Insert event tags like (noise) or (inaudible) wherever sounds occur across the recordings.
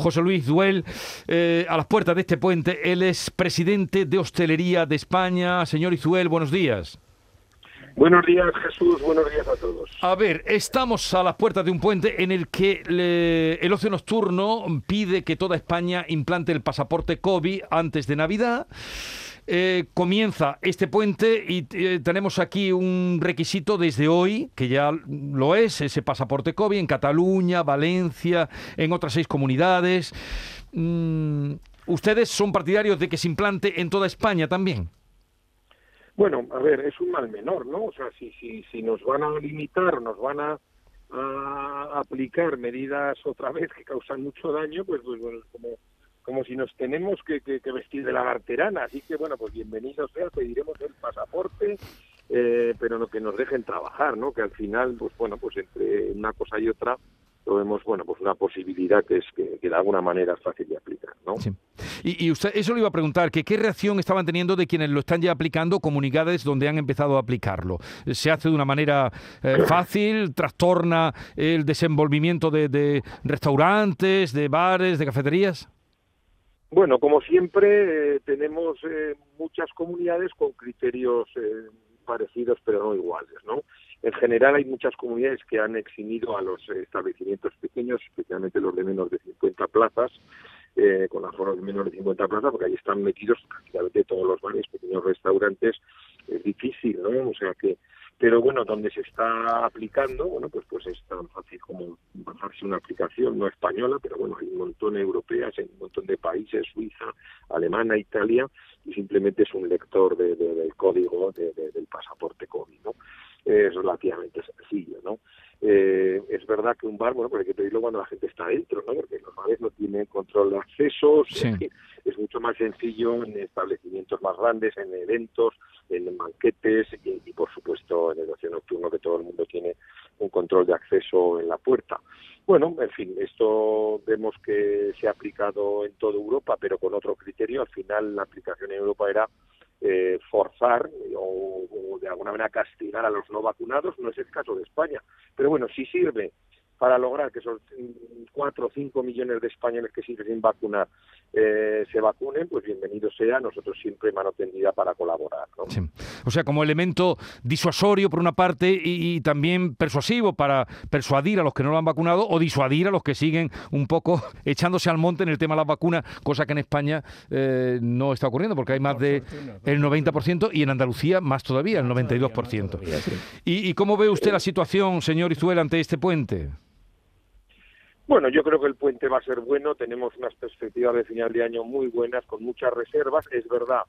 José Luis Duel, eh, a las puertas de este puente. Él es presidente de Hostelería de España. Señor Izuel, buenos días. Buenos días, Jesús. Buenos días a todos. A ver, estamos a las puertas de un puente en el que el ocio nocturno pide que toda España implante el pasaporte COVID antes de Navidad. Eh, comienza este puente y eh, tenemos aquí un requisito desde hoy, que ya lo es, ese pasaporte COVID en Cataluña, Valencia, en otras seis comunidades. Mm, ¿Ustedes son partidarios de que se implante en toda España también? Bueno, a ver, es un mal menor, ¿no? O sea, si, si, si nos van a limitar, nos van a, aplicar medidas otra vez que causan mucho daño, pues, pues bueno, como como si nos tenemos que, vestir de la garterana. Así que, bueno, pues bienvenido sea, pediremos el pasaporte, eh, pero no que nos dejen trabajar, ¿no? Que al final, pues bueno, pues entre una cosa y otra, lo vemos, bueno, pues una posibilidad que es que, de alguna manera es fácil de aplicar, ¿no? Sí. Y, usted, eso le iba a preguntar, que qué reacción estaban teniendo de quienes lo están ya aplicando, comunidades donde han empezado a aplicarlo. ¿Se hace de una manera eh, (coughs) fácil? ¿Trastorna el desenvolvimiento de restaurantes, de bares, de cafeterías? Bueno, como siempre, eh, tenemos eh, muchas comunidades con criterios eh, parecidos pero no iguales, ¿no? En general hay muchas comunidades que han eximido a los establecimientos pequeños, especialmente los de menos de 50 plazas, con aforos de menos de 50 plazas, porque ahí están metidos prácticamente todos los bares, pequeños restaurantes. Es difícil, ¿no? O sea que pero bueno, donde se está aplicando, bueno, pues pues es tan fácil como bajarse una aplicación no española, pero bueno, hay un montón de europeas, hay un montón de países, Suiza, Alemania, Italia, y simplemente es un lector de, del código del pasaporte COVID, ¿no? Es relativamente sencillo, ¿no? Eh, es verdad que un bar, bueno, pues hay que pedirlo cuando la gente está dentro, ¿no? Porque los bares no tienen control de accesos, es mucho más sencillo en establecimientos más grandes, en eventos, en banquetes y, por supuesto en el ocio nocturno que todo el mundo tiene un control de acceso en la puerta. Bueno, en fin, esto vemos que se ha aplicado en toda Europa, pero con otro criterio. Al final la aplicación en Europa era eh, forzar o, alguna manera castigar a los no vacunados. No es el caso de España, pero bueno, sí sirve para lograr que esos 4 o 5 millones de españoles que siguen sin vacunar eh, se vacunen, pues bienvenido sea, nosotros siempre mano tendida para colaborar. O sea, como elemento disuasorio por una parte y, también persuasivo para persuadir a los que no lo han vacunado o disuadir a los que siguen un poco (laughs) echándose al monte en el tema de las vacunas, cosa que en España eh, no está ocurriendo porque hay más de el 90% y en Andalucía más todavía, el 92%. ¿Y, ¿Y cómo ve usted la situación, señor Izuel, ante este puente? Bueno, yo creo que el puente va a ser bueno, tenemos unas perspectivas de final de año muy buenas, con muchas reservas, es verdad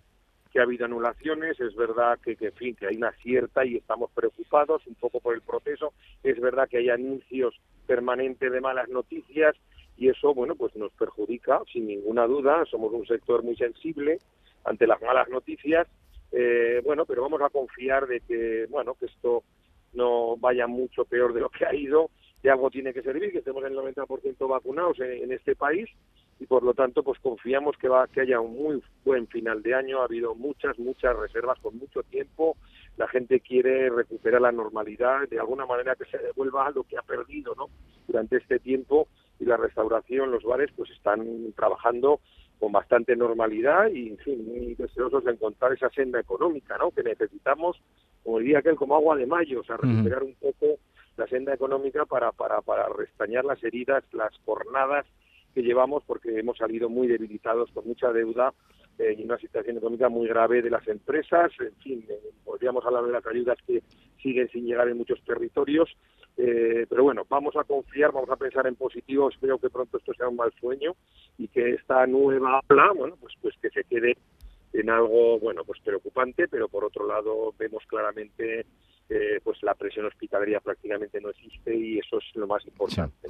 que ha habido anulaciones, es verdad que, que, en fin, que hay una cierta y estamos preocupados un poco por el proceso, es verdad que hay anuncios permanentes de malas noticias y eso, bueno, pues nos perjudica sin ninguna duda, somos un sector muy sensible ante las malas noticias, eh, bueno, pero vamos a confiar de que, bueno, que esto no vaya mucho peor de lo que ha ido de algo tiene que servir, que estemos en el 90% vacunados en, este país y por lo tanto pues confiamos que va que haya un muy buen final de año. Ha habido muchas muchas reservas con mucho tiempo. La gente quiere recuperar la normalidad de alguna manera que se devuelva lo que ha perdido no durante este tiempo y la restauración los bares pues están trabajando con bastante normalidad y en fin muy deseosos de encontrar esa senda económica no que necesitamos como diría aquel como agua de mayo o sea recuperar un poco la senda económica para, para, para restañar las heridas, las jornadas que llevamos porque hemos salido muy debilitados con mucha deuda eh, y una situación económica muy grave de las empresas. En fin, eh, podríamos hablar de las ayudas que siguen sin llegar en muchos territorios. Eh, pero bueno, vamos a confiar, vamos a pensar en positivo. Espero que pronto esto sea un mal sueño y que esta nueva ola, bueno, pues, pues que se quede en algo, bueno, pues preocupante, pero por otro lado vemos claramente pues la presión hospitalaria prácticamente no existe y eso es lo más importante.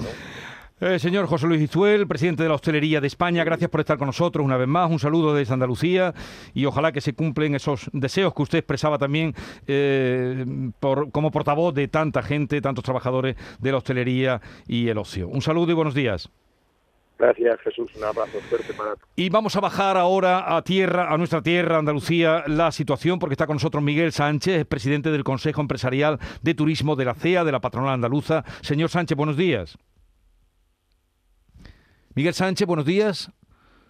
Eh, señor José Luis Izuel, presidente de la Hostelería de España, gracias por estar con nosotros una vez más. Un saludo desde Andalucía y ojalá que se cumplen esos deseos que usted expresaba también eh, por, como portavoz de tanta gente, tantos trabajadores de la hostelería y el ocio. Un saludo y buenos días. Gracias, Jesús. Un abrazo fuerte para Y vamos a bajar ahora a tierra, a nuestra tierra, Andalucía, la situación, porque está con nosotros Miguel Sánchez, presidente del Consejo Empresarial de Turismo de la CEA, de la Patronal Andaluza. Señor Sánchez, buenos días. Miguel Sánchez, buenos días.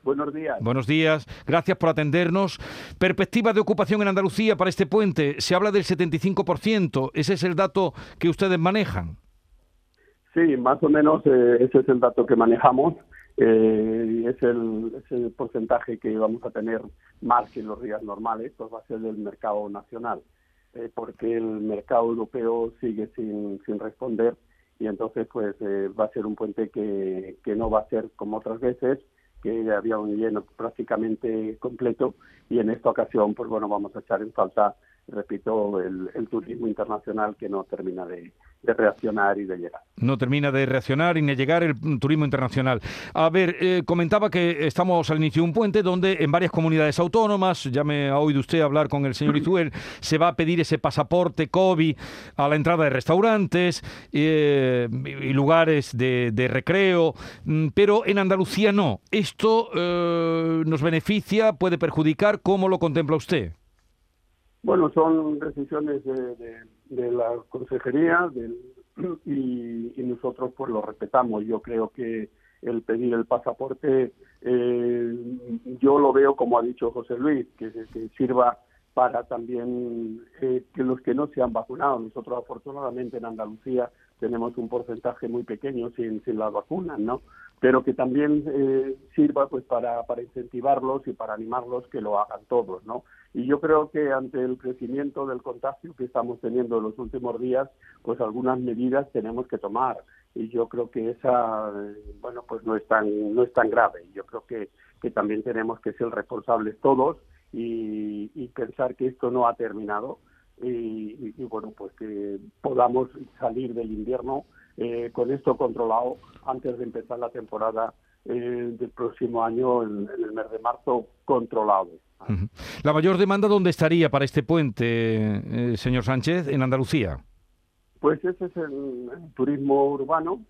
Buenos días. Buenos días. Gracias por atendernos. Perspectiva de ocupación en Andalucía para este puente. Se habla del 75%. ¿Ese es el dato que ustedes manejan? Sí, más o menos eh, ese es el dato que manejamos. Eh, es, el, es el porcentaje que vamos a tener más que en los días normales, pues va a ser del mercado nacional, eh, porque el mercado europeo sigue sin, sin responder y entonces pues eh, va a ser un puente que, que no va a ser como otras veces, que había un lleno prácticamente completo y en esta ocasión pues bueno vamos a echar en falta repito, el, turismo internacional que no termina de, reaccionar y de llegar. No termina de reaccionar y de llegar el turismo internacional. A ver, eh, comentaba que estamos al inicio de un puente donde en varias comunidades autónomas, ya me ha oído usted hablar con el señor Izuel, se va a pedir ese pasaporte COVID a la entrada de restaurantes eh, y lugares de, recreo, mm, pero en Andalucía no. ¿Esto eh, nos beneficia, puede perjudicar? ¿Cómo lo contempla usted? Bueno, son decisiones de, de, la consejería (clears throat) y, nosotros pues lo respetamos. Yo creo que el pedir el pasaporte, eh, yo lo veo como ha dicho José Luis, que, que sirva para también eh, que los que no se han vacunado, nosotros afortunadamente en Andalucía tenemos un porcentaje muy pequeño sin, sin las vacunas, ¿no? Pero que también eh, sirva pues para, para incentivarlos y para animarlos que lo hagan todos, ¿no? Y yo creo que ante el crecimiento del contagio que estamos teniendo en los últimos días, pues algunas medidas tenemos que tomar. Y yo creo que esa, bueno, pues no es tan, no es tan grave. Yo creo que, que también tenemos que ser responsables todos y, pensar que esto no ha terminado y, bueno, pues que podamos salir del invierno eh, con esto controlado antes de empezar la temporada eh, del próximo año, en, el mes de marzo, controlado. ¿La mayor demanda dónde estaría para este puente, eh, señor Sánchez, en Andalucía? Pues ese es el, turismo urbano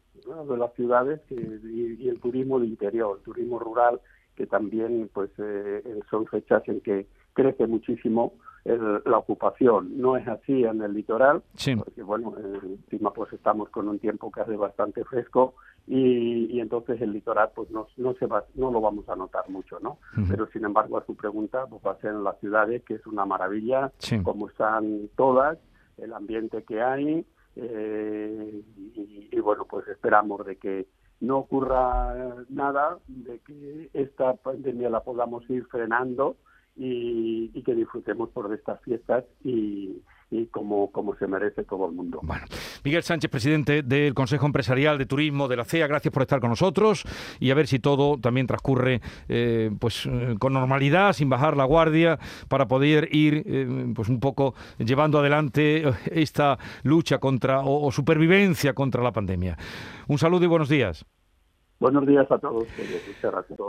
de las ciudades y, el turismo de interior, el turismo rural, que también pues eh, son fechas en que crece muchísimo la ocupación. No es así en el litoral, porque bueno, encima pues estamos con un tiempo que hace bastante fresco y, entonces el litoral pues no, no se va, no lo vamos a notar mucho, ¿no? Pero sin embargo a su pregunta pues va a ser en las ciudades que es una maravilla, como están todas, el ambiente que hay eh, y bueno pues esperamos de que no ocurra nada, de que esta pandemia la podamos ir frenando y, que disfrutemos por estas fiestas y, como, como se merece todo el mundo. Bueno, Miguel Sánchez, presidente del Consejo Empresarial de Turismo de la CEA, gracias por estar con nosotros y a ver si todo también transcurre eh, pues eh, con normalidad, sin bajar la guardia, para poder ir eh, pues un poco llevando adelante esta lucha contra o, o supervivencia contra la pandemia. Un saludo y buenos días. Buenos días a todos. Muchas gracias.